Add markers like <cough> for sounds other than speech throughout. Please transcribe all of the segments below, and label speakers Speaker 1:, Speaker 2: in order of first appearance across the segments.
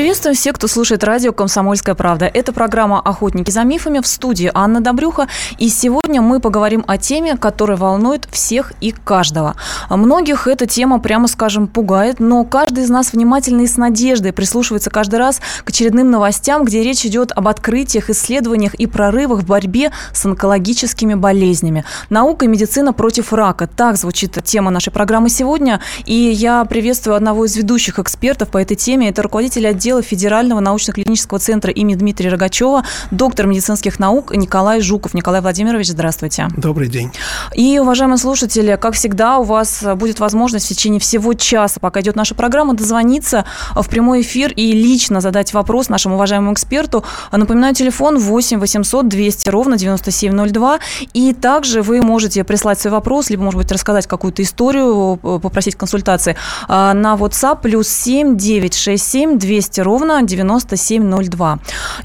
Speaker 1: Приветствуем всех, кто слушает радио «Комсомольская правда». Это программа «Охотники за мифами» в студии Анна Добрюха. И сегодня мы поговорим о теме, которая волнует всех и каждого. Многих эта тема, прямо скажем, пугает, но каждый из нас внимательно и с надеждой прислушивается каждый раз к очередным новостям, где речь идет об открытиях, исследованиях и прорывах в борьбе с онкологическими болезнями. Наука и медицина против рака. Так звучит тема нашей программы сегодня. И я приветствую одного из ведущих экспертов по этой теме. Это руководитель отдела отдела Федерального научно-клинического центра имени Дмитрия Рогачева, доктор медицинских наук Николай Жуков. Николай Владимирович, здравствуйте.
Speaker 2: Добрый день.
Speaker 1: И, уважаемые слушатели, как всегда, у вас будет возможность в течение всего часа, пока идет наша программа, дозвониться в прямой эфир и лично задать вопрос нашему уважаемому эксперту. Напоминаю, телефон 8 800 200 ровно 9702. И также вы можете прислать свой вопрос, либо, может быть, рассказать какую-то историю, попросить консультации а, на WhatsApp плюс 7 967 200 200 ровно 9702.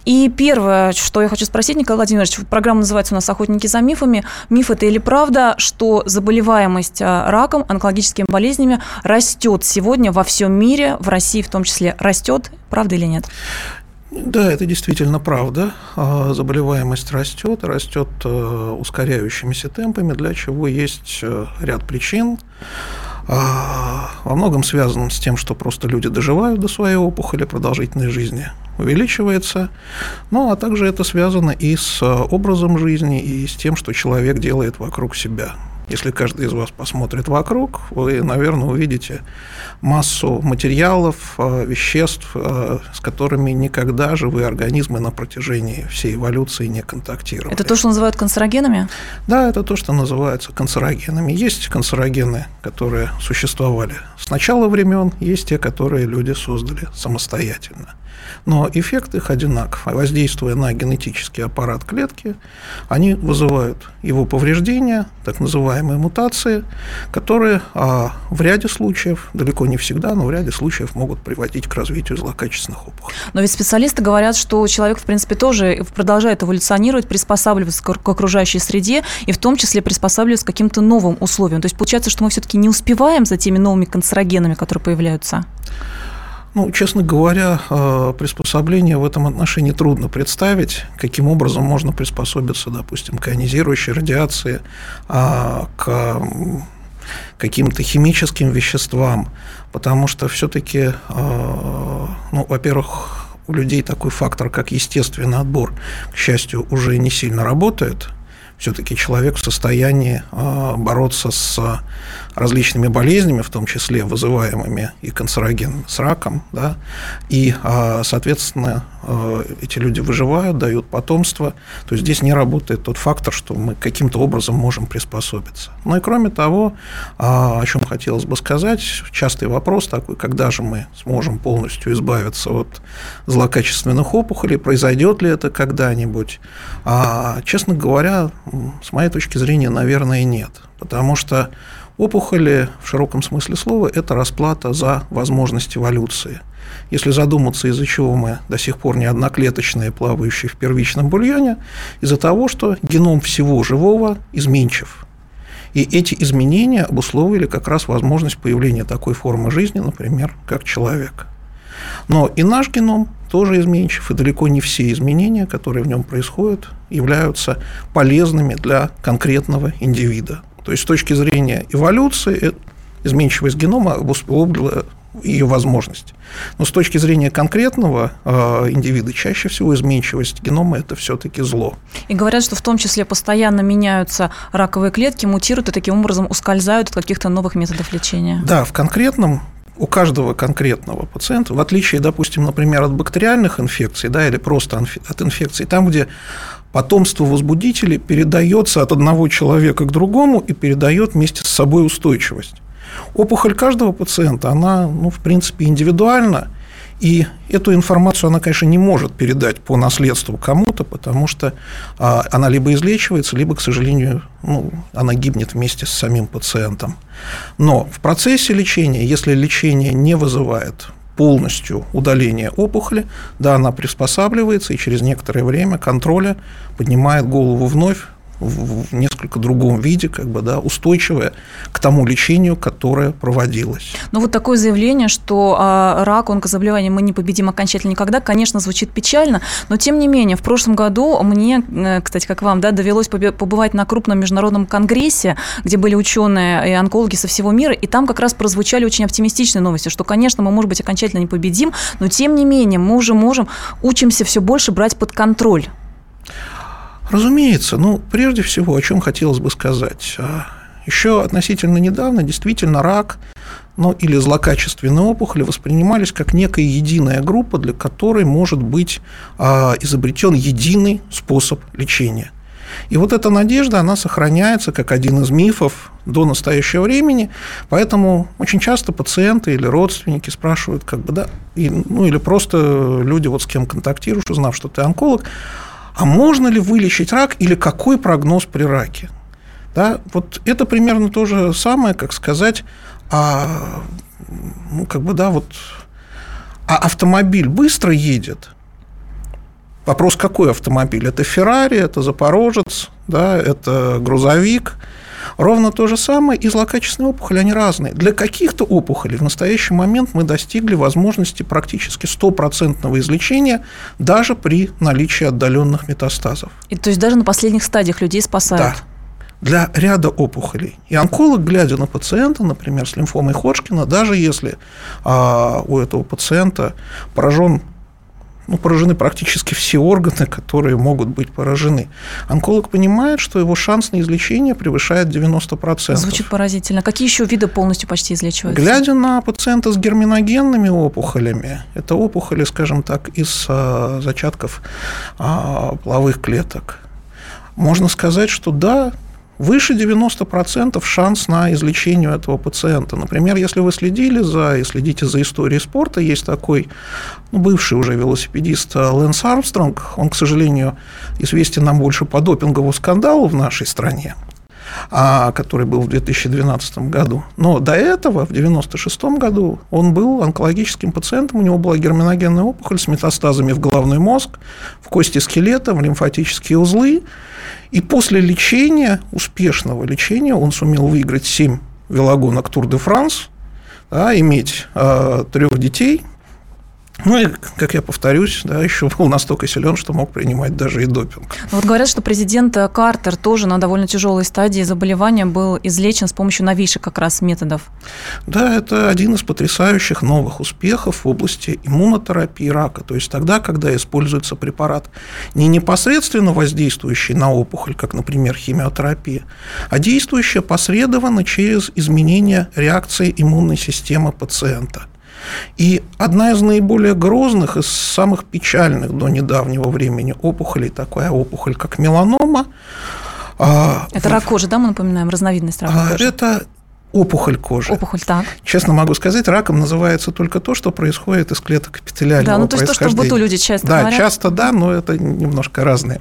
Speaker 1: И первое, что я хочу спросить, Николай Владимирович, программа называется у нас «Охотники за мифами». Миф это или правда, что заболеваемость а, раком, онкологическими болезнями растет сегодня во всем мире, в России в том числе растет, правда или нет?
Speaker 2: Да, это действительно правда. А, заболеваемость растет, растет э, ускоряющимися темпами, для чего есть э, ряд причин. А, во многом связанным с тем, что просто люди доживают до своей опухоли, продолжительность жизни увеличивается, ну а также это связано и с образом жизни, и с тем, что человек делает вокруг себя. Если каждый из вас посмотрит вокруг, вы, наверное, увидите массу материалов, э, веществ, э, с которыми никогда живые организмы на протяжении всей эволюции не контактировали.
Speaker 1: Это то, что называют канцерогенами?
Speaker 2: Да, это то, что называется канцерогенами. Есть канцерогены, которые существовали с начала времен, есть те, которые люди создали самостоятельно но эффект их одинаков. Воздействуя на генетический аппарат клетки, они вызывают его повреждения, так называемые мутации, которые а, в ряде случаев, далеко не всегда, но в ряде случаев могут приводить к развитию злокачественных опухолей.
Speaker 1: Но ведь специалисты говорят, что человек, в принципе, тоже продолжает эволюционировать, приспосабливаться к окружающей среде и в том числе приспосабливаться к каким-то новым условиям. То есть получается, что мы все-таки не успеваем за теми новыми канцерогенами, которые появляются?
Speaker 2: Ну, честно говоря, э, приспособление в этом отношении трудно представить, каким образом можно приспособиться, допустим, к ионизирующей радиации, а, к каким-то химическим веществам, потому что все-таки, э, ну, во-первых, у людей такой фактор, как естественный отбор, к счастью, уже не сильно работает. Все-таки человек в состоянии э, бороться с различными болезнями, в том числе вызываемыми и канцерогенами с раком, да, и, а, соответственно, а, эти люди выживают, дают потомство, то есть здесь не работает тот фактор, что мы каким-то образом можем приспособиться. Ну и кроме того, а, о чем хотелось бы сказать, частый вопрос такой, когда же мы сможем полностью избавиться от злокачественных опухолей, произойдет ли это когда-нибудь? Честно говоря, с моей точки зрения, наверное, нет, потому что Опухоли в широком смысле слова – это расплата за возможность эволюции. Если задуматься, из-за чего мы до сих пор не одноклеточные, плавающие в первичном бульоне, из-за того, что геном всего живого изменчив. И эти изменения обусловили как раз возможность появления такой формы жизни, например, как человек. Но и наш геном тоже изменчив, и далеко не все изменения, которые в нем происходят, являются полезными для конкретного индивида. То есть с точки зрения эволюции э, изменчивость генома обусловила ее возможность. Но с точки зрения конкретного э, индивида, чаще всего изменчивость генома – это все-таки зло.
Speaker 1: И говорят, что в том числе постоянно меняются раковые клетки, мутируют и таким образом ускользают от каких-то новых методов лечения.
Speaker 2: Да, в конкретном у каждого конкретного пациента, в отличие, допустим, например, от бактериальных инфекций да, или просто от инфекций, там, где потомство возбудителей передается от одного человека к другому и передает вместе с собой устойчивость. Опухоль каждого пациента, она, ну, в принципе, индивидуальна, и эту информацию она, конечно, не может передать по наследству кому-то, потому что а, она либо излечивается, либо, к сожалению, ну, она гибнет вместе с самим пациентом. Но в процессе лечения, если лечение не вызывает полностью удаление опухоли, да, она приспосабливается и через некоторое время контроля поднимает голову вновь в несколько другом виде, как бы, да, устойчивая к тому лечению, которое проводилось.
Speaker 1: Ну вот такое заявление, что а, рак, онкозаболевание мы не победим окончательно никогда, конечно, звучит печально, но тем не менее, в прошлом году мне, э, кстати, как вам, да, довелось побывать на крупном международном конгрессе, где были ученые и онкологи со всего мира, и там как раз прозвучали очень оптимистичные новости, что, конечно, мы, может быть, окончательно не победим, но тем не менее мы уже можем, учимся все больше брать под контроль
Speaker 2: Разумеется, ну, прежде всего, о чем хотелось бы сказать. А, Еще относительно недавно действительно рак ну, или злокачественные опухоли воспринимались как некая единая группа, для которой может быть а, изобретен единый способ лечения. И вот эта надежда, она сохраняется как один из мифов до настоящего времени, поэтому очень часто пациенты или родственники спрашивают, как бы, да, и, ну или просто люди, вот с кем контактируешь, узнав, что ты онколог, а можно ли вылечить рак или какой прогноз при раке? Да, вот это примерно то же самое, как сказать, а, ну, как бы, да, вот, а автомобиль быстро едет? Вопрос, какой автомобиль? Это Феррари, это Запорожец, да, это грузовик – Ровно то же самое и злокачественные опухоли, они разные. Для каких-то опухолей в настоящий момент мы достигли возможности практически стопроцентного излечения даже при наличии отдаленных метастазов.
Speaker 1: И, то есть даже на последних стадиях людей спасают?
Speaker 2: Да для ряда опухолей. И онколог, глядя на пациента, например, с лимфомой Ходжкина, даже если а, у этого пациента поражен ну, поражены практически все органы, которые могут быть поражены. Онколог понимает, что его шанс на излечение превышает 90%.
Speaker 1: Звучит поразительно. Какие еще виды полностью почти излечиваются?
Speaker 2: Глядя на пациента с герминогенными опухолями, это опухоли, скажем так, из а, зачатков а, половых клеток, можно сказать, что да, выше 90% шанс на излечение этого пациента. Например, если вы следили за и следите за историей спорта, есть такой ну, бывший уже велосипедист э, Лэнс Армстронг, он, к сожалению, известен нам больше по допинговому скандалу в нашей стране, который был в 2012 году. Но до этого, в 1996 году, он был онкологическим пациентом, у него была герминогенная опухоль с метастазами в головной мозг, в кости скелета, в лимфатические узлы, и после лечения, успешного лечения, он сумел выиграть 7 велогонок Тур де Франс, да, иметь э, трех детей – ну и, как я повторюсь, да, <laughs> еще был настолько силен, что мог принимать даже и допинг.
Speaker 1: Ну вот говорят, что президент Картер тоже на довольно тяжелой стадии заболевания был излечен с помощью новейших как раз методов.
Speaker 2: Да, это один из потрясающих новых успехов в области иммунотерапии рака. То есть тогда, когда используется препарат не непосредственно воздействующий на опухоль, как, например, химиотерапия, а действующий посредованно через изменение реакции иммунной системы пациента – и одна из наиболее грозных и самых печальных до недавнего времени опухолей, такая опухоль, как меланома.
Speaker 1: А, это рак кожи, да, мы напоминаем, разновидность рака
Speaker 2: а, кожи? Это опухоль кожи.
Speaker 1: Опухоль, так.
Speaker 2: Честно могу сказать, раком называется только то, что происходит из клеток эпителиального
Speaker 1: Да, ну то есть то, что в быту люди часто
Speaker 2: да,
Speaker 1: говорят.
Speaker 2: Да, часто да, но это немножко разные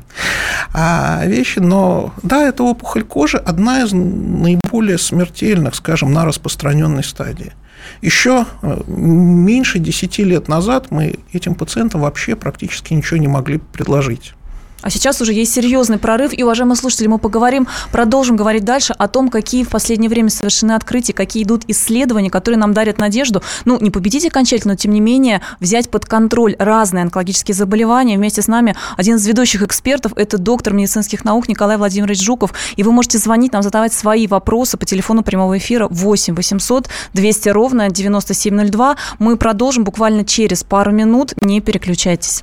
Speaker 2: а, вещи. Но да, это опухоль кожи одна из наиболее смертельных, скажем, на распространенной стадии. Еще э, меньше 10 лет назад мы этим пациентам вообще практически ничего не могли предложить.
Speaker 1: А сейчас уже есть серьезный прорыв. И, уважаемые слушатели, мы поговорим, продолжим говорить дальше о том, какие в последнее время совершены открытия, какие идут исследования, которые нам дарят надежду. Ну, не победить окончательно, но, тем не менее, взять под контроль разные онкологические заболевания. Вместе с нами один из ведущих экспертов – это доктор медицинских наук Николай Владимирович Жуков. И вы можете звонить нам, задавать свои вопросы по телефону прямого эфира 8 800 200 ровно 9702. Мы продолжим буквально через пару минут. Не переключайтесь.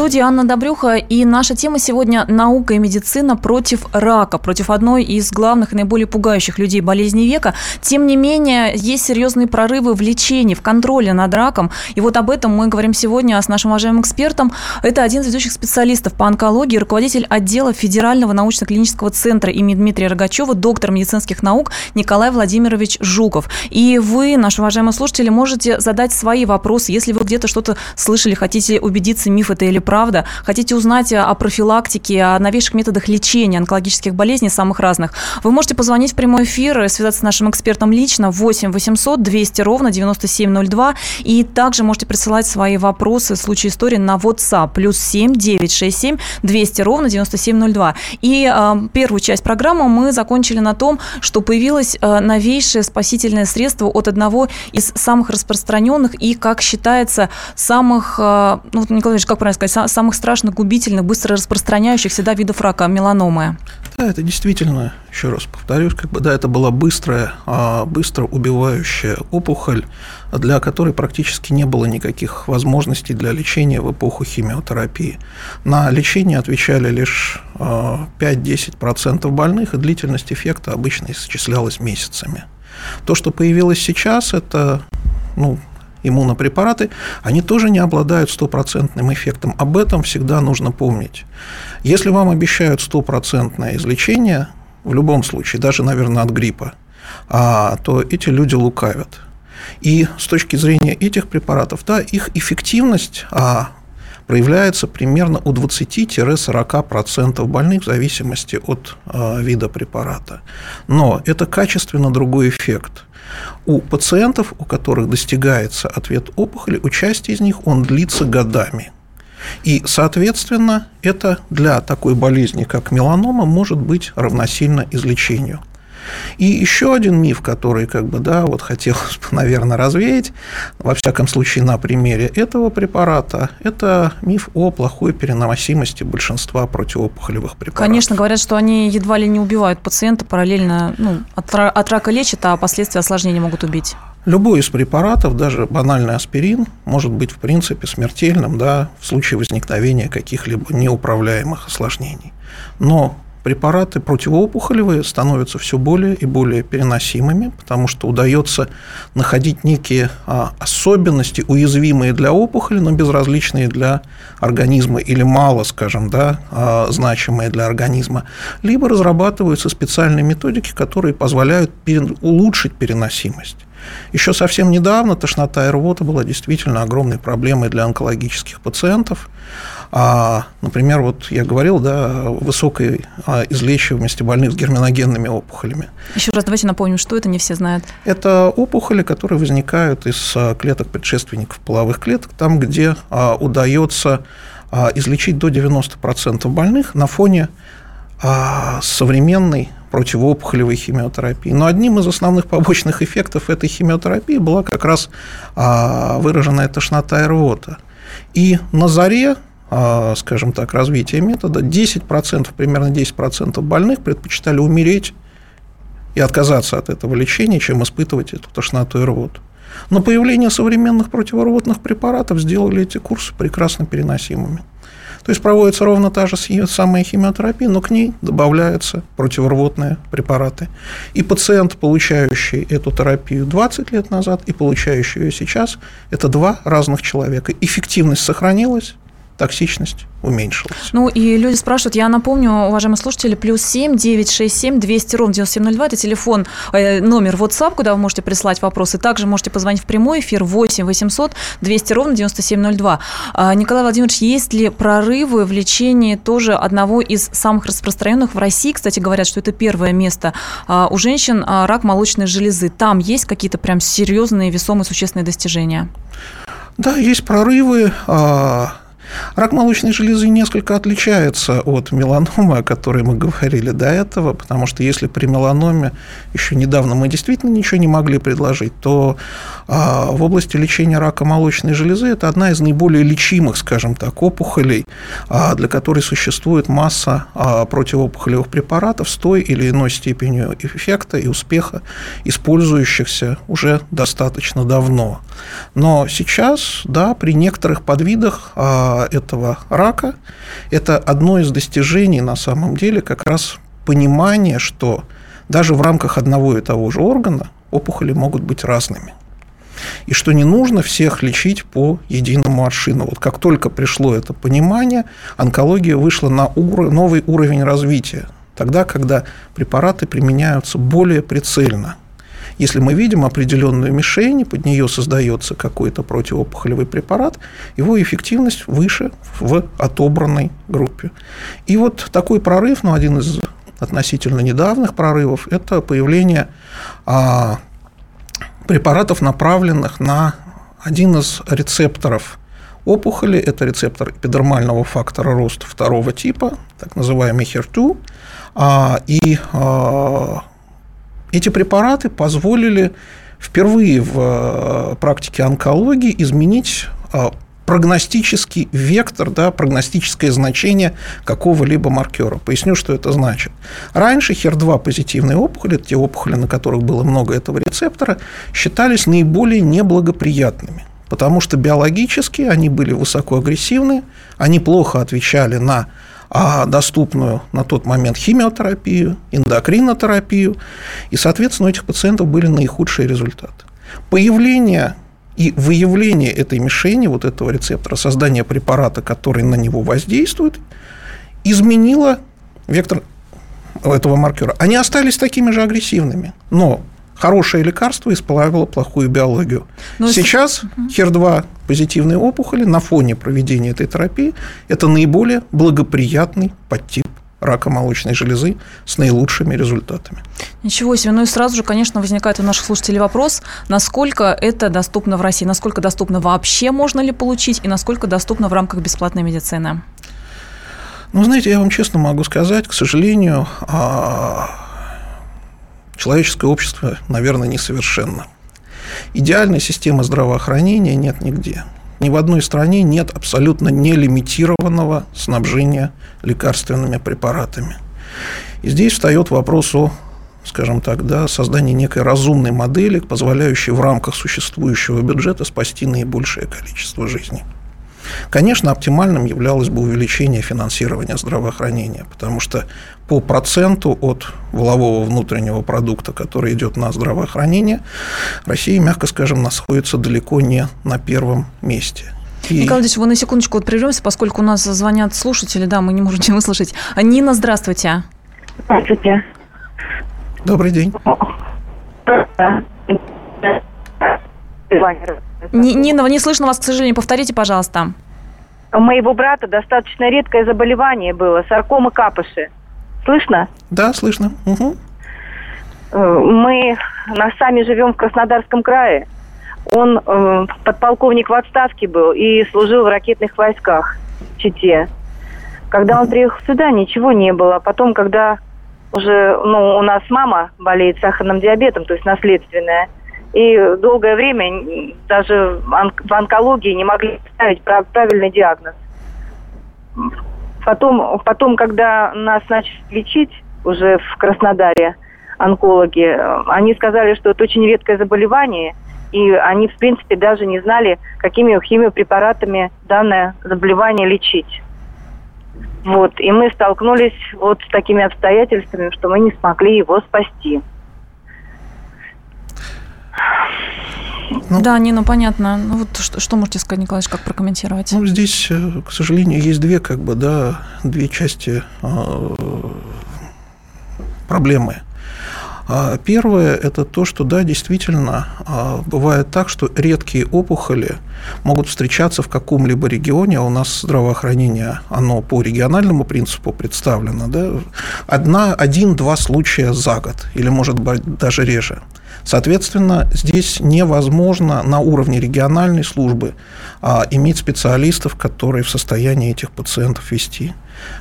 Speaker 1: студии Анна Добрюха, и наша тема сегодня – наука и медицина против рака, против одной из главных и наиболее пугающих людей болезни века. Тем не менее, есть серьезные прорывы в лечении, в контроле над раком, и вот об этом мы говорим сегодня с нашим уважаемым экспертом. Это один из ведущих специалистов по онкологии, руководитель отдела Федерального научно-клинического центра имени Дмитрия Рогачева, доктор медицинских наук Николай Владимирович Жуков. И вы, наши уважаемые слушатели, можете задать свои вопросы, если вы где-то что-то слышали, хотите убедиться, миф это или правда, хотите узнать о профилактике, о новейших методах лечения онкологических болезней самых разных, вы можете позвонить в прямой эфир, связаться с нашим экспертом лично 8 800 200 ровно 9702 и также можете присылать свои вопросы в случае истории на WhatsApp. Плюс 7 967 200 ровно 9702. И э, первую часть программы мы закончили на том, что появилось э, новейшее спасительное средство от одного из самых распространенных и, как считается, самых, э, ну, Николай Ильич, как правильно сказать, самых страшных, губительных, быстро распространяющихся да, видов рака, меланомы.
Speaker 2: Да, это действительно, еще раз повторюсь, как бы, да, это была быстрая, а, быстро убивающая опухоль, для которой практически не было никаких возможностей для лечения в эпоху химиотерапии. На лечение отвечали лишь 5-10% а, больных, и длительность эффекта обычно исчислялась месяцами. То, что появилось сейчас, это ну, иммунопрепараты, они тоже не обладают стопроцентным эффектом. Об этом всегда нужно помнить. Если вам обещают стопроцентное излечение, в любом случае, даже, наверное, от гриппа, а, то эти люди лукавят. И с точки зрения этих препаратов, да, их эффективность а, проявляется примерно у 20-40% больных в зависимости от а, вида препарата. Но это качественно другой эффект – у пациентов, у которых достигается ответ опухоли, участие из них он длится годами. И, соответственно, это для такой болезни, как меланома, может быть равносильно излечению. И еще один миф, который, как бы, да, вот хотелось бы, <laughs> наверное, развеять, во всяком случае, на примере этого препарата, это миф о плохой переносимости большинства противоопухолевых препаратов.
Speaker 1: Конечно, говорят, что они едва ли не убивают пациента, параллельно ну, от, от рака лечат, а последствия осложнений могут убить.
Speaker 2: Любой из препаратов, даже банальный аспирин, может быть в принципе смертельным да, в случае возникновения каких-либо неуправляемых осложнений. Но препараты противоопухолевые становятся все более и более переносимыми, потому что удается находить некие а, особенности, уязвимые для опухоли, но безразличные для организма или мало, скажем, да, а, значимые для организма, либо разрабатываются специальные методики, которые позволяют улучшить переносимость. Еще совсем недавно тошнота и рвота была действительно огромной проблемой для онкологических пациентов. А, например, вот я говорил, да, о высокой излечиваемости больных с герминогенными опухолями.
Speaker 1: Еще раз давайте напомним, что это не все знают.
Speaker 2: Это опухоли, которые возникают из а, клеток предшественников половых клеток, там, где а, удается а, излечить до 90% больных на фоне а, современной противоопухолевой химиотерапии. Но одним из основных побочных эффектов этой химиотерапии была как раз а, выраженная тошнота и рвота. И на заре а, скажем так, развития метода, 10%, примерно 10% больных предпочитали умереть и отказаться от этого лечения, чем испытывать эту тошноту и рвоту. Но появление современных противорвотных препаратов сделали эти курсы прекрасно переносимыми. То есть проводится ровно та же самая химиотерапия, но к ней добавляются противорвотные препараты. И пациент, получающий эту терапию 20 лет назад и получающий ее сейчас, это два разных человека. Эффективность сохранилась, токсичность уменьшилась.
Speaker 1: Ну и люди спрашивают, я напомню, уважаемые слушатели, плюс 7 967 200 ровно 9702, это телефон, э, номер WhatsApp, куда вы можете прислать вопросы. Также можете позвонить в прямой эфир 8 800 200 ровно 9702. А, Николай Владимирович, есть ли прорывы в лечении тоже одного из самых распространенных в России? Кстати, говорят, что это первое место. А, у женщин а, рак молочной железы. Там есть какие-то прям серьезные, весомые, существенные достижения?
Speaker 2: Да, есть прорывы. А, Рак молочной железы несколько отличается от меланомы, о которой мы говорили до этого, потому что если при меланоме еще недавно мы действительно ничего не могли предложить, то а, в области лечения рака молочной железы это одна из наиболее лечимых, скажем так, опухолей, а, для которой существует масса а, противоопухолевых препаратов с той или иной степенью эффекта и успеха, использующихся уже достаточно давно. Но сейчас, да, при некоторых подвидах этого рака, это одно из достижений на самом деле как раз понимание, что даже в рамках одного и того же органа опухоли могут быть разными. И что не нужно всех лечить по единому аршину. Вот как только пришло это понимание, онкология вышла на новый уровень развития. Тогда, когда препараты применяются более прицельно. Если мы видим определенную мишень, под нее создается какой-то противоопухолевый препарат, его эффективность выше в отобранной группе. И вот такой прорыв, ну, один из относительно недавних прорывов, это появление а, препаратов, направленных на один из рецепторов опухоли. Это рецептор эпидермального фактора роста второго типа, так называемый HER2. А, и а, эти препараты позволили впервые в э, практике онкологии изменить а, прогностический вектор, да, прогностическое значение какого-либо маркера. Поясню, что это значит. Раньше HER2 позитивные опухоли, те опухоли, на которых было много этого рецептора, считались наиболее неблагоприятными потому что биологически они были высокоагрессивны, они плохо отвечали на а доступную на тот момент химиотерапию, эндокринотерапию, и, соответственно, у этих пациентов были наихудшие результаты. Появление и выявление этой мишени, вот этого рецептора, создание препарата, который на него воздействует, изменило вектор этого маркера. Они остались такими же агрессивными, но хорошее лекарство исправило плохую биологию. Но ну, Сейчас HER2 позитивные опухоли на фоне проведения этой терапии – это наиболее благоприятный подтип рака молочной железы с наилучшими результатами.
Speaker 1: Ничего себе. Ну и сразу же, конечно, возникает у наших слушателей вопрос, насколько это доступно в России, насколько доступно вообще можно ли получить и насколько доступно в рамках бесплатной медицины?
Speaker 2: Ну, знаете, я вам честно могу сказать, к сожалению, а, человеческое общество, наверное, несовершенно. Идеальной системы здравоохранения нет нигде. Ни в одной стране нет абсолютно нелимитированного снабжения лекарственными препаратами. И здесь встает вопрос о скажем так, да, создании некой разумной модели, позволяющей в рамках существующего бюджета спасти наибольшее количество жизней. Конечно, оптимальным являлось бы увеличение финансирования здравоохранения, потому что по проценту от волового внутреннего продукта, который идет на здравоохранение, Россия, мягко скажем, находится далеко не на первом месте.
Speaker 1: И... Николай Ильич, вы на секундочку вот прервемся, поскольку у нас звонят слушатели, да, мы не можем не услышать. Нина, здравствуйте.
Speaker 3: Здравствуйте.
Speaker 2: Добрый день.
Speaker 1: Нина, не слышно вас, к сожалению. Повторите, пожалуйста.
Speaker 3: У моего брата достаточно редкое заболевание было, саркома капыши. Слышно?
Speaker 2: Да, слышно. Угу.
Speaker 3: Мы нас сами живем в Краснодарском крае. Он э, подполковник в отставке был и служил в ракетных войсках в Чите. Когда он приехал сюда, ничего не было. Потом, когда уже, ну, у нас мама болеет сахарным диабетом, то есть наследственная, и долгое время даже в онкологии не могли ставить правильный диагноз. Потом, потом, когда нас начали лечить уже в Краснодаре онкологи, они сказали, что это очень редкое заболевание, и они, в принципе, даже не знали, какими химиопрепаратами данное заболевание лечить. Вот, и мы столкнулись вот с такими обстоятельствами, что мы не смогли его спасти.
Speaker 1: Ну, да, не, ну понятно. Ну вот что, что можете сказать, Николаевич, как прокомментировать?
Speaker 2: Ну, здесь, э, к сожалению, есть две, как бы, да, две части э, проблемы. А первое – это то, что, да, действительно, а, бывает так, что редкие опухоли могут встречаться в каком-либо регионе, а у нас здравоохранение, оно по региональному принципу представлено, да, одна, один-два случая за год, или, может быть, даже реже. Соответственно, здесь невозможно на уровне региональной службы а, иметь специалистов, которые в состоянии этих пациентов вести.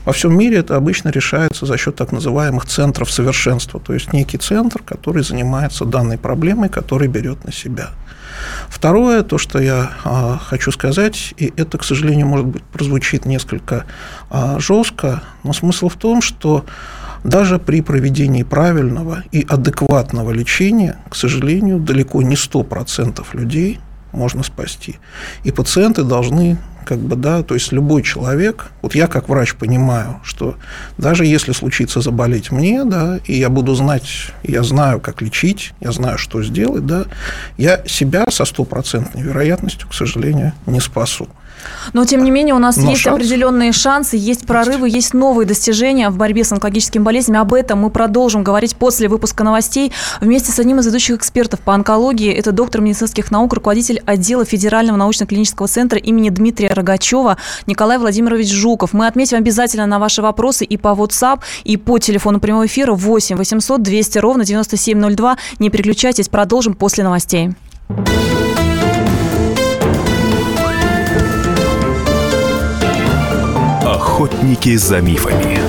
Speaker 2: Во всем мире это обычно решается за счет так называемых центров совершенства, то есть некий центр, который занимается данной проблемой, который берет на себя. Второе, то, что я а, хочу сказать, и это, к сожалению, может быть, прозвучит несколько а, жестко, но смысл в том, что даже при проведении правильного и адекватного лечения, к сожалению, далеко не 100% людей можно спасти. И пациенты должны как бы, да, то есть любой человек, вот я как врач понимаю, что даже если случится заболеть мне, да, и я буду знать, я знаю, как лечить, я знаю, что сделать, да, я себя со стопроцентной вероятностью, к сожалению, не спасу.
Speaker 1: Но, тем не менее, у нас
Speaker 2: Но
Speaker 1: есть
Speaker 2: шанс
Speaker 1: определенные шансы, есть прорывы, есть новые достижения в борьбе с онкологическими болезнями. Об этом мы продолжим говорить после выпуска новостей вместе с одним из ведущих экспертов по онкологии. Это доктор медицинских наук, руководитель отдела Федерального научно-клинического центра имени Дмитрия Рогачева Николай Владимирович Жуков. Мы отметим обязательно на ваши вопросы и по WhatsApp, и по телефону прямого эфира 8 800 200 ровно 9702. Не переключайтесь, продолжим после новостей.
Speaker 4: Охотники за мифами.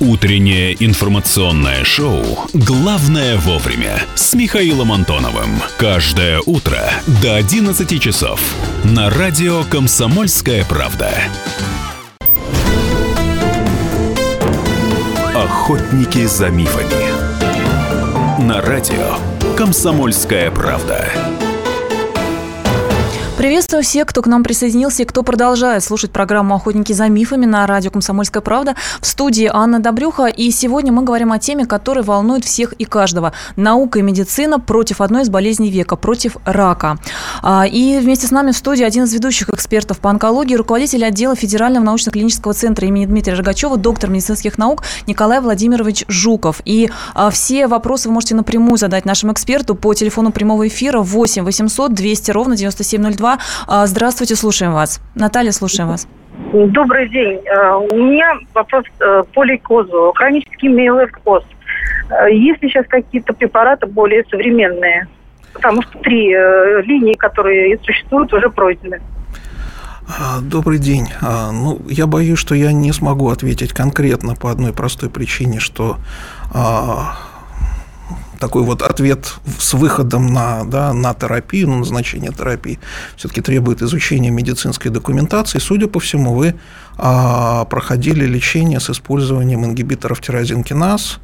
Speaker 5: Утреннее информационное шоу «Главное вовремя» с Михаилом Антоновым. Каждое утро до 11 часов на радио «Комсомольская правда».
Speaker 4: Охотники за мифами. На радио «Комсомольская правда».
Speaker 1: Приветствую всех, кто к нам присоединился и кто продолжает слушать программу «Охотники за мифами» на радио «Комсомольская правда». В студии Анна Добрюха. И сегодня мы говорим о теме, которая волнует всех и каждого. Наука и медицина против одной из болезней века, против рака. А, И вместе с нами в студии один из ведущих экспертов по онкологии, руководитель отдела Федерального научно-клинического центра имени Дмитрия Рогачева, доктор медицинских наук Николай Владимирович Жуков. И а, все вопросы вы можете напрямую задать нашему эксперту по телефону прямого эфира 8 800 200 ровно 9702. А, Здравствуйте, слушаем вас. Наталья, слушаем вас.
Speaker 6: Добрый день. Э, У меня вопрос э, по лейкозу, хронический миелоидоз. Э, Есть ли сейчас какие-то препараты более современные? Потому что три э, линии, которые существуют, уже пройдены.
Speaker 2: А, Добрый день. А, Ну, я боюсь, что я не смогу ответить конкретно по одной простой причине, что а, такой вот ответ с выходом на, да, на терапию, на назначение терапии, все-таки требует изучения медицинской документации. Судя по всему, вы а, проходили лечение с использованием ингибиторов тирозинкиназ,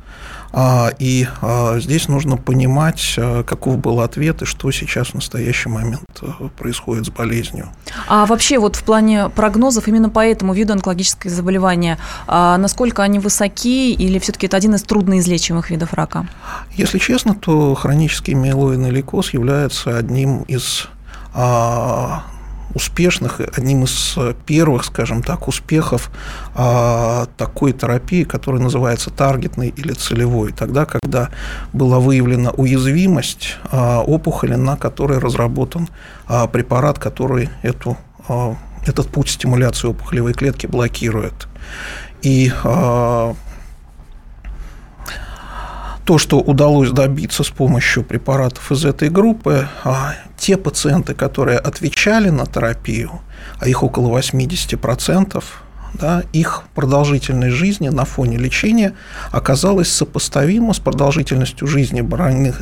Speaker 2: и а, здесь нужно понимать, а, каков был ответ и что сейчас в настоящий момент а, происходит с болезнью.
Speaker 1: А вообще вот в плане прогнозов именно по этому виду онкологического заболевания, а, насколько они высоки или все-таки это один из трудноизлечимых видов рака?
Speaker 2: Если честно, то хронический миелоидный лейкоз является одним из а, успешных, одним из первых, скажем так, успехов а, такой терапии, которая называется таргетной или целевой. Тогда, когда была выявлена уязвимость а, опухоли, на которой разработан а, препарат, который эту, а, этот путь стимуляции опухолевой клетки блокирует. И а, то, что удалось добиться с помощью препаратов из этой группы, а, те пациенты, которые отвечали на терапию, а их около 80%, да, их продолжительность жизни на фоне лечения оказалась сопоставима с продолжительностью жизни больных,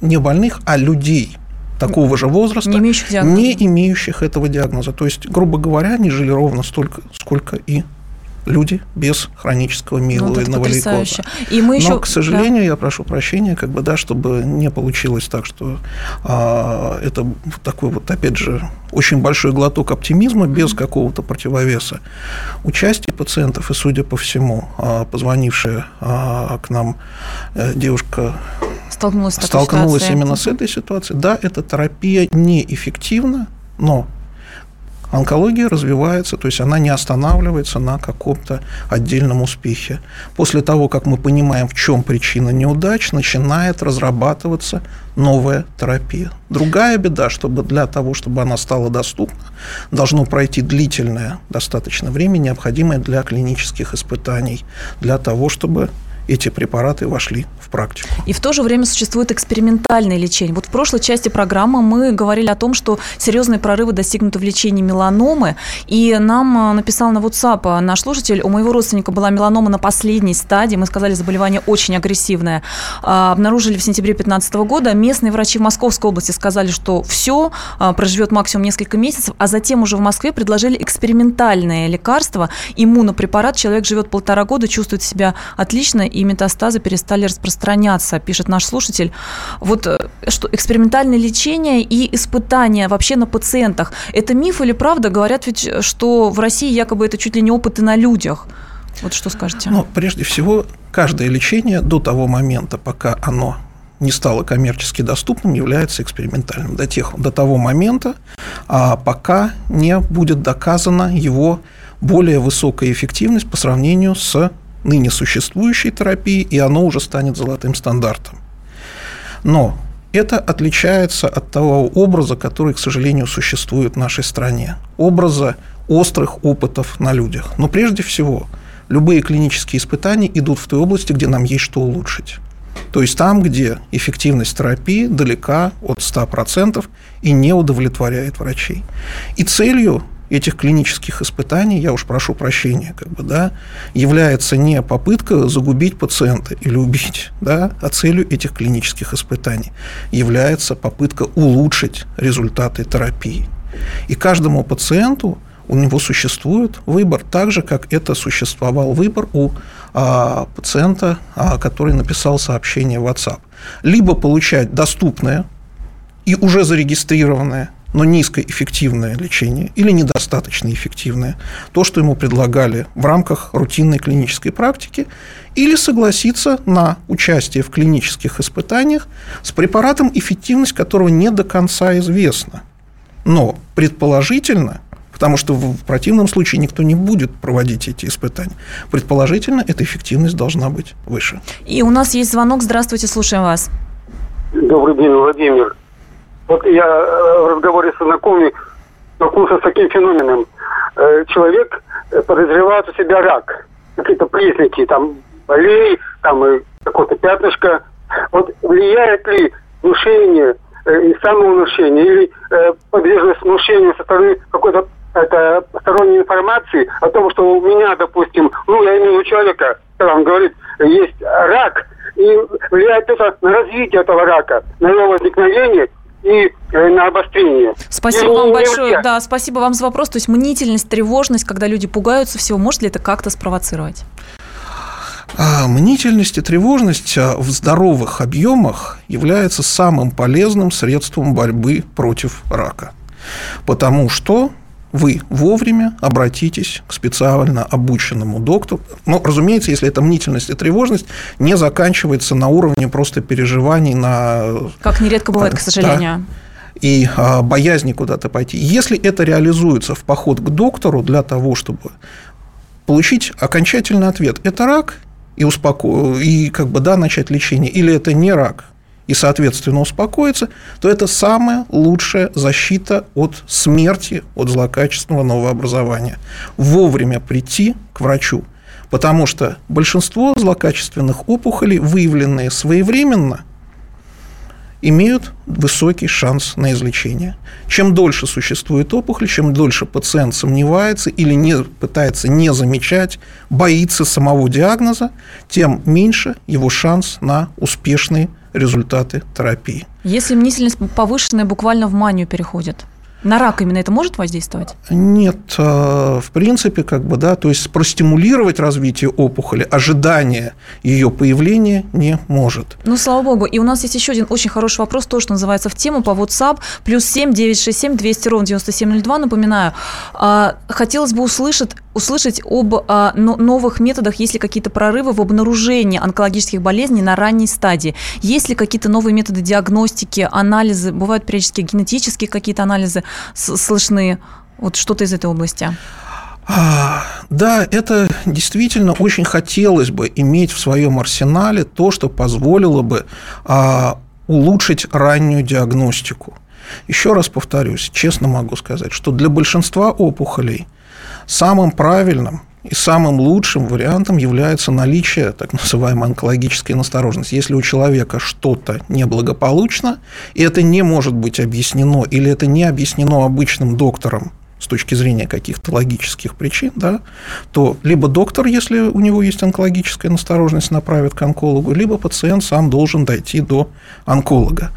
Speaker 2: не больных, а людей такого же возраста,
Speaker 1: Не имеющих диагноза.
Speaker 2: не имеющих этого диагноза. То есть, грубо говоря, они жили ровно столько, сколько и люди без хронического
Speaker 1: Ну,
Speaker 2: миелоидного
Speaker 1: потрясающе.
Speaker 2: лейкоза.
Speaker 1: И мы еще...
Speaker 2: Но, к сожалению, я прошу прощения, как бы, да, чтобы не получилось так, что а, это такой вот, опять же, очень большой глоток оптимизма без какого-то противовеса. Участие пациентов, и, судя по всему, а, позвонившая а, к нам э, девушка
Speaker 1: да, столкнулась,
Speaker 2: столкнулась
Speaker 1: ситуацией.
Speaker 2: именно с этой ситуацией. Да, эта терапия неэффективна, но онкология развивается, то есть она не останавливается на каком-то отдельном успехе. После того, как мы понимаем, в чем причина неудач, начинает разрабатываться новая терапия. Другая беда, чтобы для того, чтобы она стала доступна, должно пройти длительное достаточно время, необходимое для клинических испытаний, для того, чтобы эти препараты вошли в практику.
Speaker 1: И в то же время существует экспериментальное лечение. Вот в прошлой части программы мы говорили о том, что серьезные прорывы достигнуты в лечении меланомы. И нам написал на WhatsApp наш слушатель, у моего родственника была меланома на последней стадии. Мы сказали, заболевание очень агрессивное. Обнаружили в сентябре 2015 года. Местные врачи в Московской области сказали, что все, проживет максимум несколько месяцев, а затем уже в Москве предложили экспериментальное лекарство, иммунопрепарат. Человек живет полтора года, чувствует себя отлично, и метастазы перестали распространяться, пишет наш слушатель. Вот э, что экспериментальное лечение и испытания вообще на пациентах. Это миф или правда? Говорят ведь, что в России якобы это чуть ли не опыты на людях. Вот что скажете?
Speaker 2: Ну, прежде всего, каждое лечение до того момента, пока оно не стало коммерчески доступным, является экспериментальным до, тех, до того момента, а, пока не будет доказана его более высокая эффективность по сравнению с ныне существующей терапией, и оно уже станет золотым стандартом. Но это отличается от того образа, который, к сожалению, существует в нашей стране. Образа острых опытов на людях. Но прежде всего, любые клинические испытания идут в той области, где нам есть что улучшить. То есть там, где эффективность терапии далека от 100% и не удовлетворяет врачей. И целью этих клинических испытаний, я уж прошу прощения, как бы, да, является не попытка загубить пациента или убить, да, а целью этих клинических испытаний является попытка улучшить результаты терапии. И каждому пациенту у него существует выбор, так же, как это существовал выбор у а, пациента, а, который написал сообщение в WhatsApp. Либо получать доступное и уже зарегистрированное но низкоэффективное лечение или недостаточно эффективное, то, что ему предлагали в рамках рутинной клинической практики, или согласиться на участие в клинических испытаниях с препаратом, эффективность которого не до конца известна. Но предположительно, потому что в противном случае никто не будет проводить эти испытания, предположительно, эта эффективность должна быть выше.
Speaker 1: И у нас есть звонок. Здравствуйте, слушаем вас.
Speaker 7: Добрый день, Владимир. Вот я э, в разговоре с знакомыми столкнулся с таким феноменом. Э, человек э, подозревает у себя рак. Какие-то признаки, там, болей, там, какое-то пятнышко. Вот влияет ли внушение и самовнушение или подвижность внушению со стороны какой-то это сторонней информации о том, что у меня, допустим, ну, я имею в виду человека, он говорит, есть рак, и влияет это на развитие этого рака, на его возникновение и э, на обострение.
Speaker 1: Спасибо и вам большое. Да, спасибо вам за вопрос. То есть мнительность, тревожность, когда люди пугаются всего, может ли это как-то спровоцировать?
Speaker 2: А, мнительность и тревожность а, в здоровых объемах является самым полезным средством борьбы против рака. Потому что вы вовремя обратитесь к специально обученному доктору. Ну, разумеется, если эта мнительность и тревожность не заканчивается на уровне просто переживаний на...
Speaker 1: Как нередко бывает, к сожалению.
Speaker 2: Да, и а, боязни куда-то пойти. Если это реализуется в поход к доктору для того, чтобы получить окончательный ответ, это рак, и, успоко... и как бы, да, начать лечение, или это не рак – и, соответственно, успокоиться, то это самая лучшая защита от смерти, от злокачественного новообразования. Вовремя прийти к врачу, потому что большинство злокачественных опухолей, выявленные своевременно, имеют высокий шанс на излечение. Чем дольше существует опухоль, чем дольше пациент сомневается или не, пытается не замечать, боится самого диагноза, тем меньше его шанс на успешный результаты терапии.
Speaker 1: Если мнительность повышенная, буквально в манию переходит? На рак именно это может воздействовать?
Speaker 2: Нет, э, в принципе, как бы, да, то есть простимулировать развитие опухоли, ожидание ее появления не может.
Speaker 1: Ну, слава богу. И у нас есть еще один очень хороший вопрос, тоже что называется в тему по WhatsApp, плюс 7 967 200 ровно 9702, напоминаю. А, хотелось бы услышать, услышать об а, новых методах, есть ли какие-то прорывы в обнаружении онкологических болезней на ранней стадии, есть ли какие-то новые методы диагностики, анализы, бывают периодически генетические какие-то анализы, слышны? Вот что-то из этой области.
Speaker 2: А, да, это действительно очень хотелось бы иметь в своем арсенале то, что позволило бы а, улучшить раннюю диагностику. Еще раз повторюсь, честно могу сказать, что для большинства опухолей самым правильным и самым лучшим вариантом является наличие так называемой онкологической настороженности. Если у человека что-то неблагополучно, и это не может быть объяснено, или это не объяснено обычным доктором с точки зрения каких-то логических причин, да, то либо доктор, если у него есть онкологическая настороженность, направит к онкологу, либо пациент сам должен дойти до онколога.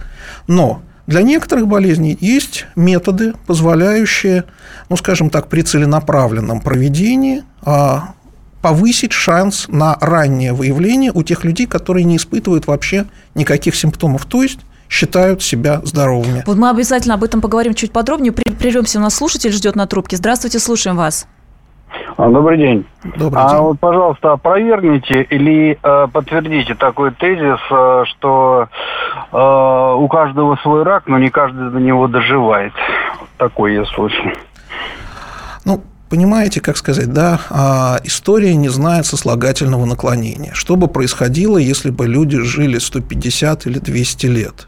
Speaker 2: Но для некоторых болезней есть методы, позволяющие, ну, скажем так, при целенаправленном проведении а, повысить шанс на раннее выявление у тех людей, которые не испытывают вообще никаких симптомов. То есть считают себя здоровыми.
Speaker 1: Вот мы обязательно об этом поговорим чуть подробнее. Прервемся, у нас слушатель ждет на трубке. Здравствуйте, слушаем вас.
Speaker 8: А, добрый день.
Speaker 2: Добрый
Speaker 8: а
Speaker 2: день.
Speaker 8: вот, пожалуйста, опровергните или э, подтвердите такой тезис, э, что э, у каждого свой рак, но не каждый до него доживает. Такой я слышал.
Speaker 2: Ну, понимаете, как сказать, да, а, история не знает сослагательного наклонения. Что бы происходило, если бы люди жили 150 или 200 лет?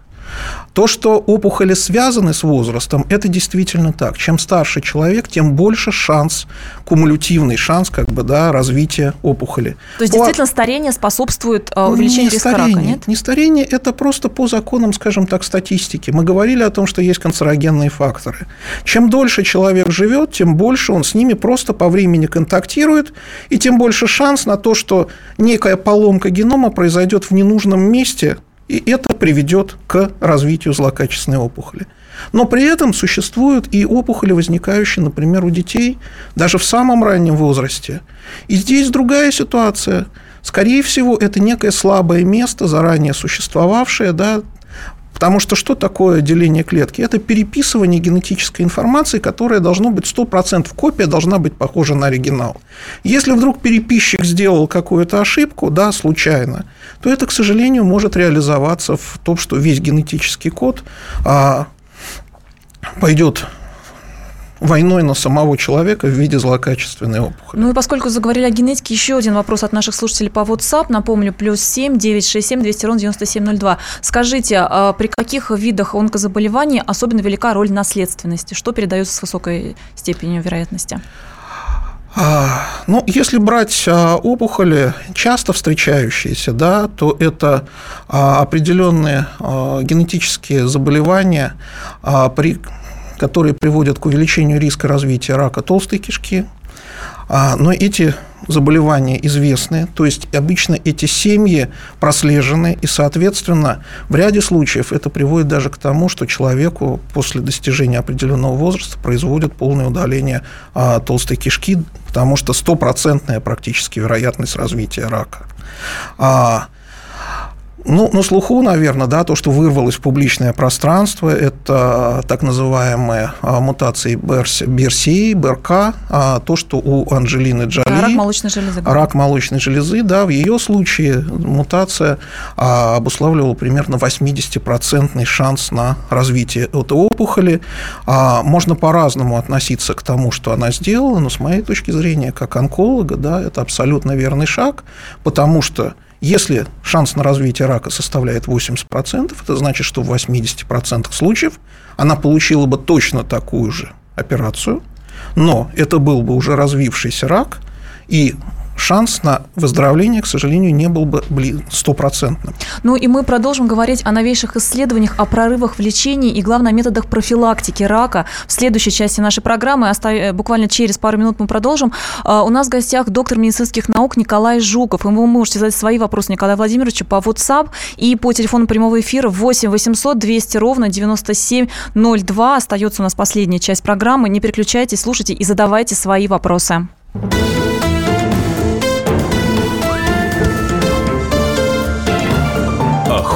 Speaker 2: То, что опухоли связаны с возрастом, это действительно так. Чем старше человек, тем больше шанс, кумулятивный шанс как бы, да, развития опухоли.
Speaker 1: То есть, действительно, старение способствует э, увеличению
Speaker 2: не
Speaker 1: риска
Speaker 2: старение,
Speaker 1: рака, нет?
Speaker 2: Не старение, это просто по законам, скажем так, статистики. Мы говорили о том, что есть канцерогенные факторы. Чем дольше человек живет, тем больше он с ними просто по времени контактирует, и тем больше шанс на то, что некая поломка генома произойдет в ненужном месте – и это приведет к развитию злокачественной опухоли. Но при этом существуют и опухоли, возникающие, например, у детей даже в самом раннем возрасте. И здесь другая ситуация. Скорее всего, это некое слабое место, заранее существовавшее, да, Потому что что такое деление клетки? Это переписывание генетической информации, которая должна быть 100%, копия должна быть похожа на оригинал. Если вдруг переписчик сделал какую-то ошибку, да, случайно, то это, к сожалению, может реализоваться в том, что весь генетический код а, пойдет войной на самого человека в виде злокачественной опухоли.
Speaker 1: Ну и поскольку заговорили о генетике, еще один вопрос от наших слушателей по WhatsApp. Напомню, плюс 7 967 200 ровно 9702. Скажите, а при каких видах онкозаболеваний особенно велика роль наследственности? Что передается с высокой степенью вероятности?
Speaker 2: А, ну, если брать а, опухоли, часто встречающиеся, да, то это определенные генетические заболевания, при которые приводят к увеличению риска развития рака толстой кишки. А, но эти заболевания известны, то есть обычно эти семьи прослежены, и, соответственно, в ряде случаев это приводит даже к тому, что человеку после достижения определенного возраста производят полное удаление а, толстой кишки, потому что стопроцентная практически вероятность развития рака. А, ну, на слуху, наверное, да, то, что вырвалось в публичное пространство, это так называемые а, мутации БРСИ, БРК, а, то, что у Анджелины Джоли...
Speaker 1: Рак молочной железы.
Speaker 2: Рак молочной железы, да, в ее случае мутация а, обуславливала примерно 80% шанс на развитие этой опухоли. Можно по-разному относиться к тому, что она сделала, но с моей точки зрения, как онколога, да, это абсолютно верный шаг, потому что если шанс на развитие рака составляет 80%, это значит, что в 80% случаев она получила бы точно такую же операцию, но это был бы уже развившийся рак, и шанс на выздоровление, к сожалению, не был бы стопроцентным.
Speaker 1: Ну и мы продолжим говорить о новейших исследованиях, о прорывах в лечении и, главное, о методах профилактики рака в следующей части нашей программы. Остав... Буквально через пару минут мы продолжим. А, у нас в гостях доктор медицинских наук Николай Жуков. И вы можете задать свои вопросы Николаю Владимировичу по WhatsApp и по телефону прямого эфира 8 800 200 ровно 9702. Остается у нас последняя часть программы. Не переключайтесь, слушайте и задавайте свои вопросы.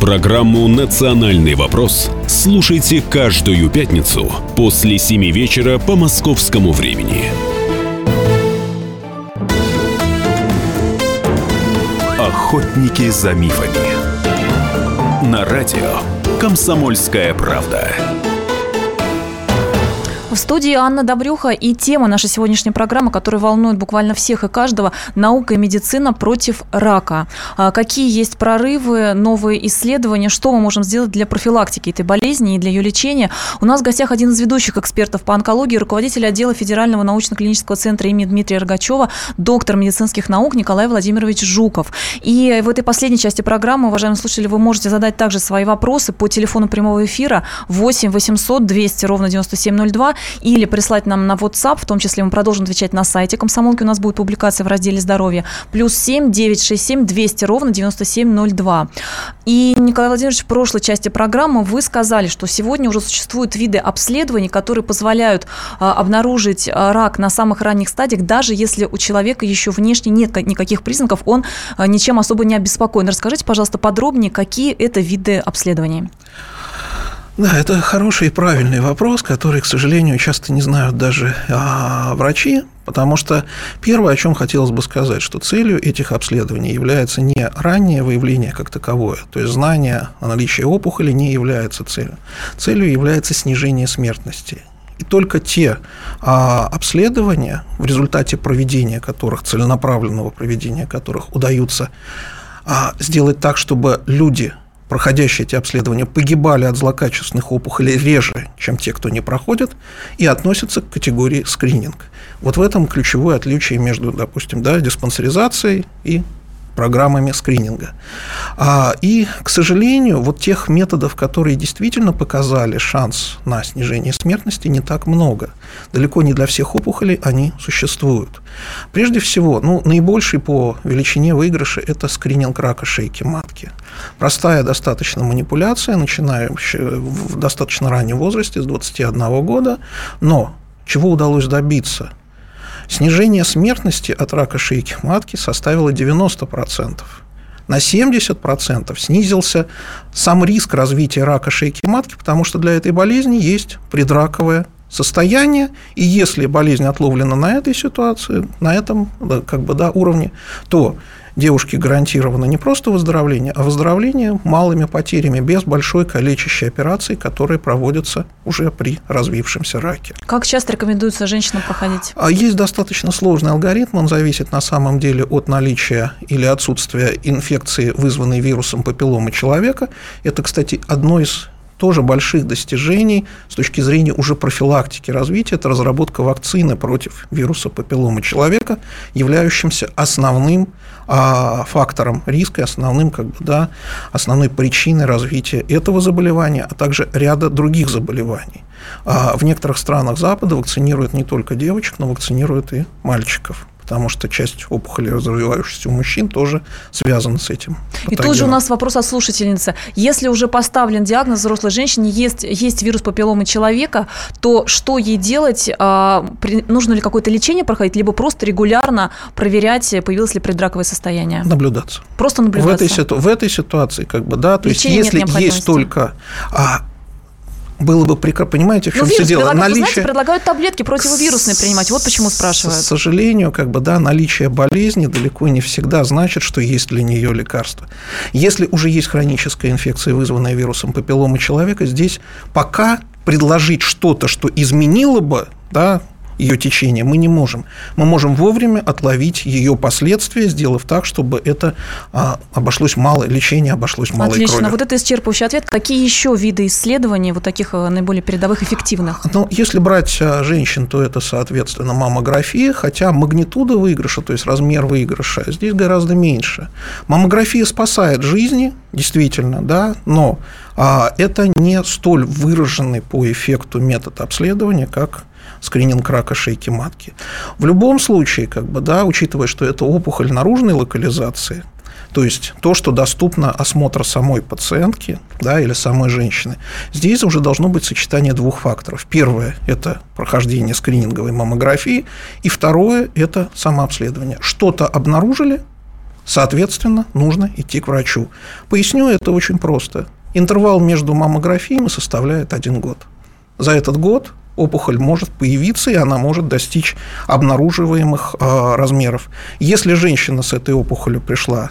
Speaker 5: Программу «Национальный вопрос» слушайте каждую пятницу после 7 вечера по московскому времени.
Speaker 4: Охотники за мифами.
Speaker 5: на радио «Комсомольская правда».
Speaker 1: В студии Анна Добрюха и тема нашей сегодняшней программы, которая волнует буквально всех и каждого – наука и медицина против рака. А какие есть прорывы, новые исследования, что мы можем сделать для профилактики этой болезни и для ее лечения? У нас в гостях один из ведущих экспертов по онкологии, руководитель отдела Федерального научно-клинического центра имени Дмитрия Рогачева, доктор медицинских наук Николай Владимирович Жуков. И в этой последней части программы, уважаемые слушатели, вы можете задать также свои вопросы по телефону прямого эфира 8 800 200 ровно 9702 или прислать нам на WhatsApp, в том числе мы продолжим отвечать на сайте комсомолки, у нас будет публикация в разделе «Здоровье», плюс 7 967 200 ровно 9702. И, Николай Владимирович, в прошлой части программы вы сказали, что сегодня уже существуют виды обследований, которые позволяют а, обнаружить а, рак на самых ранних стадиях, даже если у человека еще внешне нет никаких признаков, он а, ничем особо не обеспокоен. Расскажите, пожалуйста, подробнее, какие это виды обследований.
Speaker 2: Да, это хороший и правильный вопрос, который, к сожалению, часто не знают даже а, врачи, потому что первое, о чем хотелось бы сказать, что целью этих обследований является не раннее выявление как таковое, то есть знание о наличии опухоли не является целью. Целью является снижение смертности. И только те а, обследования, в результате проведения которых, целенаправленного проведения которых удаются а, сделать так, чтобы люди проходящие эти обследования погибали от злокачественных опухолей реже, чем те, кто не проходит, и относятся к категории скрининг. Вот в этом ключевое отличие между, допустим, да, диспансеризацией и программами скрининга. А, и, к сожалению, вот тех методов, которые действительно показали шанс на снижение смертности, не так много. Далеко не для всех опухолей они существуют. Прежде всего, ну, наибольший по величине выигрыша – это скрининг рака шейки матки. Простая достаточно манипуляция, начинающая в достаточно раннем возрасте, с 21 года, но чего удалось добиться – Снижение смертности от рака шейки матки составило 90%. На 70% снизился сам риск развития рака шейки матки, потому что для этой болезни есть предраковое состояние, и если болезнь отловлена на этой ситуации, на этом как бы, да, уровне, то девушке гарантировано не просто выздоровление, а выздоровление малыми потерями, без большой калечащей операции, которые проводятся уже при развившемся раке.
Speaker 1: Как часто рекомендуется женщинам проходить?
Speaker 2: А есть достаточно сложный алгоритм, он зависит на самом деле от наличия или отсутствия инфекции, вызванной вирусом папилломы человека. Это, кстати, одно из тоже больших достижений с точки зрения уже профилактики развития. Это разработка вакцины против вируса папилломы человека, являющимся основным а фактором риска, основным, как бы, да, основной причиной развития этого заболевания, а также ряда других заболеваний. А в некоторых странах Запада вакцинируют не только девочек, но вакцинируют и мальчиков потому что часть опухолей, развивающихся у мужчин, тоже связана с этим.
Speaker 1: И тут же у нас вопрос от слушательницы. Если уже поставлен диагноз взрослой женщине, есть, есть вирус папилломы человека, то что ей делать? А, нужно ли какое-то лечение проходить, либо просто регулярно проверять, появилось ли предраковое состояние?
Speaker 2: Наблюдаться.
Speaker 1: Просто наблюдаться.
Speaker 2: В этой, в этой ситуации, как бы, да, то Лечение есть если есть только а, было бы прекрасно. Понимаете, в чем ну, все дело?
Speaker 1: Наличие... Знаете, предлагают таблетки противовирусные принимать. Вот почему спрашивают.
Speaker 2: К сожалению, как бы, да, наличие болезни далеко не всегда значит, что есть для нее лекарство. Если уже есть хроническая инфекция, вызванная вирусом папилломы человека, здесь пока предложить что-то, что изменило бы да, ее течение, мы не можем. Мы можем вовремя отловить ее последствия, сделав так, чтобы это а, обошлось мало, лечение обошлось малой
Speaker 1: Отлично.
Speaker 2: кровью.
Speaker 1: Вот это исчерпывающий ответ. Какие еще виды исследований, вот таких э, наиболее передовых, эффективных?
Speaker 2: Ну, если брать а, женщин, то это, соответственно, маммография, хотя магнитуда выигрыша, то есть размер выигрыша, здесь гораздо меньше. Маммография спасает жизни, действительно, да, но а, это не столь выраженный по эффекту метод обследования, как скрининг рака шейки матки. В любом случае, как бы, да, учитывая, что это опухоль наружной локализации, то есть то, что доступно осмотр самой пациентки да, или самой женщины. Здесь уже должно быть сочетание двух факторов. Первое – это прохождение скрининговой маммографии, и второе – это самообследование. Что-то обнаружили, соответственно, нужно идти к врачу. Поясню это очень просто. Интервал между маммографиями составляет один год. За этот год опухоль может появиться, и она может достичь обнаруживаемых э, размеров. Если женщина с этой опухолью пришла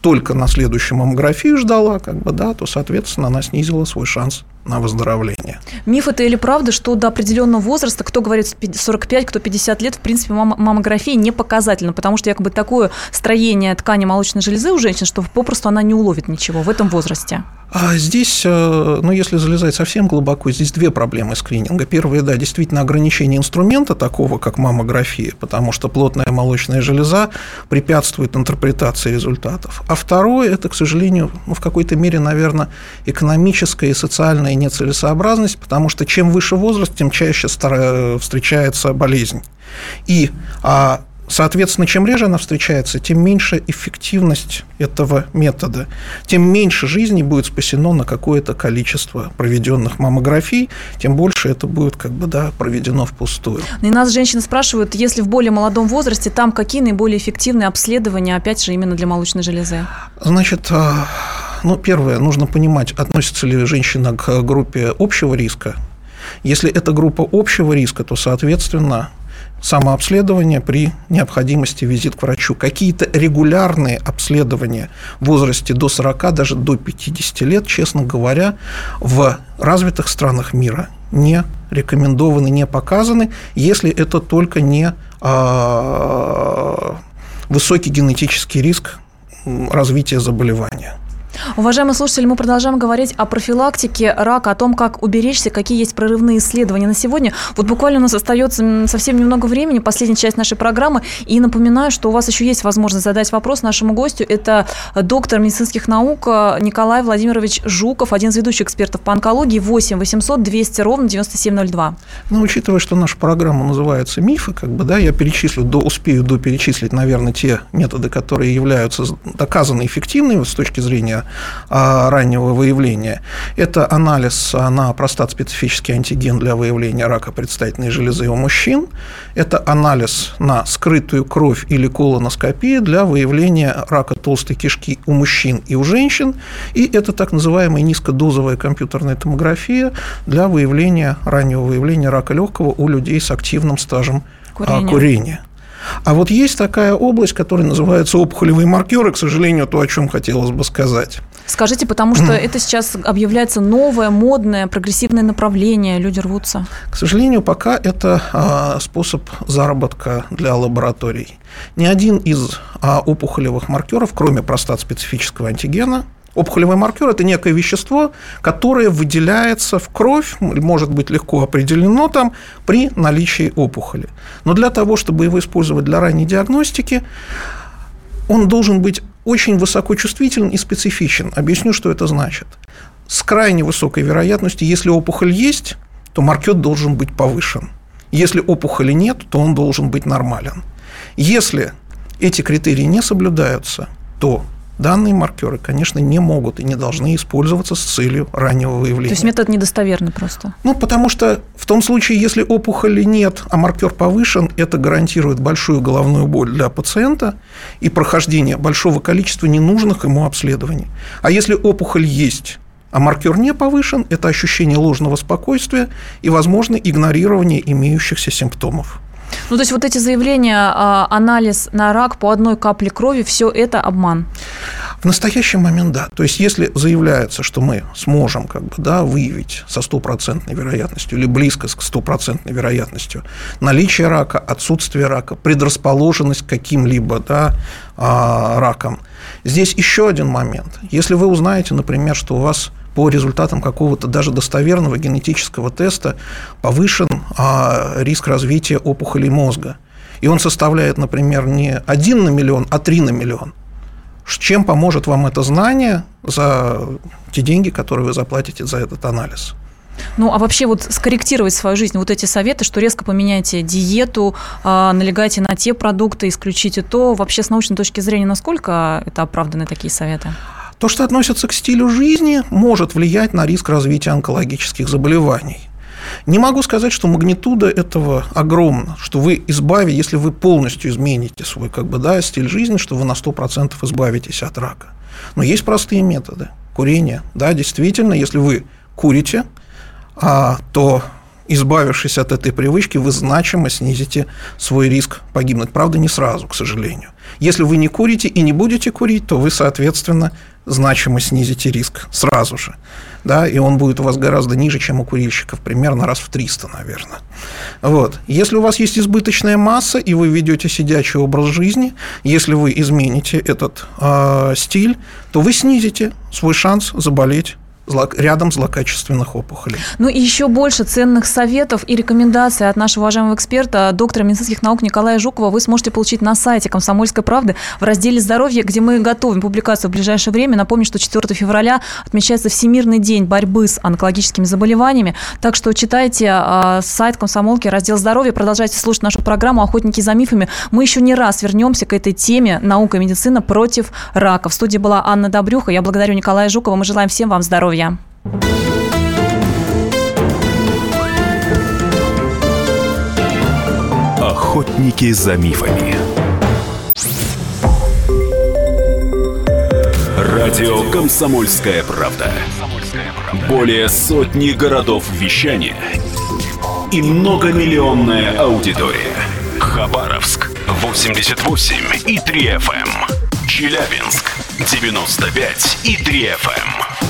Speaker 2: только на следующую маммографию ждала, как бы, да, то, соответственно, она снизила свой шанс на выздоровление.
Speaker 1: Миф это или правда, что до определенного возраста, кто говорит 45, кто 50 лет, в принципе, мам- маммография не показательна, потому что якобы такое строение ткани молочной железы у женщин, что попросту она не уловит ничего в этом возрасте.
Speaker 2: А здесь, э, ну, если залезать совсем глубоко, здесь две проблемы скрининга. Первая, да, действительно ограничение инструмента такого, как маммография, потому что плотная молочная железа препятствует интерпретации результатов. А второе, это, к сожалению, ну, в какой-то мере, наверное, экономическая и социальная нецелесообразность, потому что чем выше возраст, тем чаще встречается болезнь. И а, Соответственно, чем реже она встречается, тем меньше эффективность этого метода, тем меньше жизни будет спасено на какое-то количество проведенных маммографий, тем больше это будет как бы, да, проведено впустую.
Speaker 1: Ну и нас женщины спрашивают, если в более молодом возрасте, там какие наиболее эффективные обследования, опять же, именно для молочной железы?
Speaker 2: Значит, а, ну, первое, нужно понимать, относится ли женщина к группе общего риска. Если это группа общего риска, то, соответственно, самообследование при необходимости визит к врачу. Какие-то регулярные обследования в возрасте до 40, даже до 50 лет, честно говоря, в развитых странах мира не рекомендованы, не показаны, если это только не а, высокий генетический риск развития заболевания.
Speaker 1: Уважаемые слушатели, мы продолжаем говорить о профилактике рака, о том, как уберечься, какие есть прорывные исследования на сегодня. Вот буквально у нас остается совсем немного времени, последняя часть нашей программы. И напоминаю, что у вас еще есть возможность задать вопрос нашему гостю. Это доктор медицинских наук Николай Владимирович Жуков, один из ведущих экспертов по онкологии, 8 800 200 ровно 9702.
Speaker 2: Ну, учитывая, что наша программа называется «Мифы», как бы, да, я перечислю, до, успею до перечислить, наверное, те методы, которые являются доказанно эффективными с точки зрения раннего выявления. Это анализ на простат-специфический антиген для выявления рака предстательной железы у мужчин. Это анализ на скрытую кровь или колоноскопию для выявления рака толстой кишки у мужчин и у женщин. И это так называемая низкодозовая компьютерная томография для выявления, раннего выявления рака легкого у людей с активным стажем курения. курения. А вот есть такая область, которая называется опухолевые маркеры, к сожалению, то, о чем хотелось бы сказать.
Speaker 1: Скажите, потому что <clears throat> это сейчас объявляется новое, модное, прогрессивное направление, люди рвутся.
Speaker 2: К сожалению, пока это а, способ заработка для лабораторий. Ни один из а, опухолевых маркеров, кроме простат-специфического антигена, Опухолевый маркер – это некое вещество, которое выделяется в кровь, может быть легко определено там при наличии опухоли. Но для того, чтобы его использовать для ранней диагностики, он должен быть очень высокочувствителен и специфичен. Объясню, что это значит. С крайне высокой вероятностью, если опухоль есть, то маркер должен быть повышен. Если опухоли нет, то он должен быть нормален. Если эти критерии не соблюдаются, то данные маркеры, конечно, не могут и не должны использоваться с целью раннего выявления. То
Speaker 1: есть метод недостоверный просто?
Speaker 2: Ну, потому что в том случае, если опухоли нет, а маркер повышен, это гарантирует большую головную боль для пациента и прохождение большого количества ненужных ему обследований. А если опухоль есть, а маркер не повышен, это ощущение ложного спокойствия и, возможно, игнорирование имеющихся симптомов.
Speaker 1: Ну, то есть вот эти заявления, а, анализ на рак по одной капле крови, все это обман?
Speaker 2: В настоящий момент да. То есть, если заявляется, что мы сможем как бы, да, выявить со стопроцентной вероятностью или близко к стопроцентной вероятностью наличие рака, отсутствие рака, предрасположенность к каким-либо да, а, ракам, здесь еще один момент. Если вы узнаете, например, что у вас по результатам какого-то даже достоверного генетического теста повышен а, риск развития опухолей мозга. И он составляет, например, не 1 на миллион, а 3 на миллион. Чем поможет вам это знание за те деньги, которые вы заплатите за этот анализ?
Speaker 1: Ну, а вообще вот скорректировать свою жизнь, вот эти советы, что резко поменяйте диету, э, налегайте на те продукты, исключите то, вообще с научной точки зрения, насколько это оправданы такие советы?
Speaker 2: То, что относится к стилю жизни, может влиять на риск развития онкологических заболеваний. Не могу сказать, что магнитуда этого огромна, что вы избавите, если вы полностью измените свой как бы, да, стиль жизни, что вы на 100% избавитесь от рака. Но есть простые методы. Курение. Да, действительно, если вы курите, а, то избавившись от этой привычки, вы значимо снизите свой риск погибнуть. Правда, не сразу, к сожалению. Если вы не курите и не будете курить, то вы, соответственно, значимо снизите риск сразу же. Да, и он будет у вас гораздо ниже, чем у курильщиков, примерно раз в 300, наверное. Вот. Если у вас есть избыточная масса, и вы ведете сидячий образ жизни, если вы измените этот э, стиль, то вы снизите свой шанс заболеть рядом злокачественных опухолей.
Speaker 1: Ну и еще больше ценных советов и рекомендаций от нашего уважаемого эксперта, доктора медицинских наук Николая Жукова вы сможете получить на сайте «Комсомольской правды» в разделе «Здоровье», где мы готовим публикацию в ближайшее время. Напомню, что 4 февраля отмечается Всемирный день борьбы с онкологическими заболеваниями. Так что читайте э, сайт «Комсомолки», раздел «Здоровье», продолжайте слушать нашу программу «Охотники за мифами». Мы еще не раз вернемся к этой теме «Наука и медицина против рака». В студии была Анна Добрюха. Я благодарю Николая Жукова. Мы желаем всем вам здоровья здоровья.
Speaker 4: Охотники за мифами.
Speaker 5: Радио Комсомольская правда". Более сотни городов вещания и многомиллионная аудитория. Хабаровск 88 и 3 FM. Эм. Челябинск 95 и 3 FM.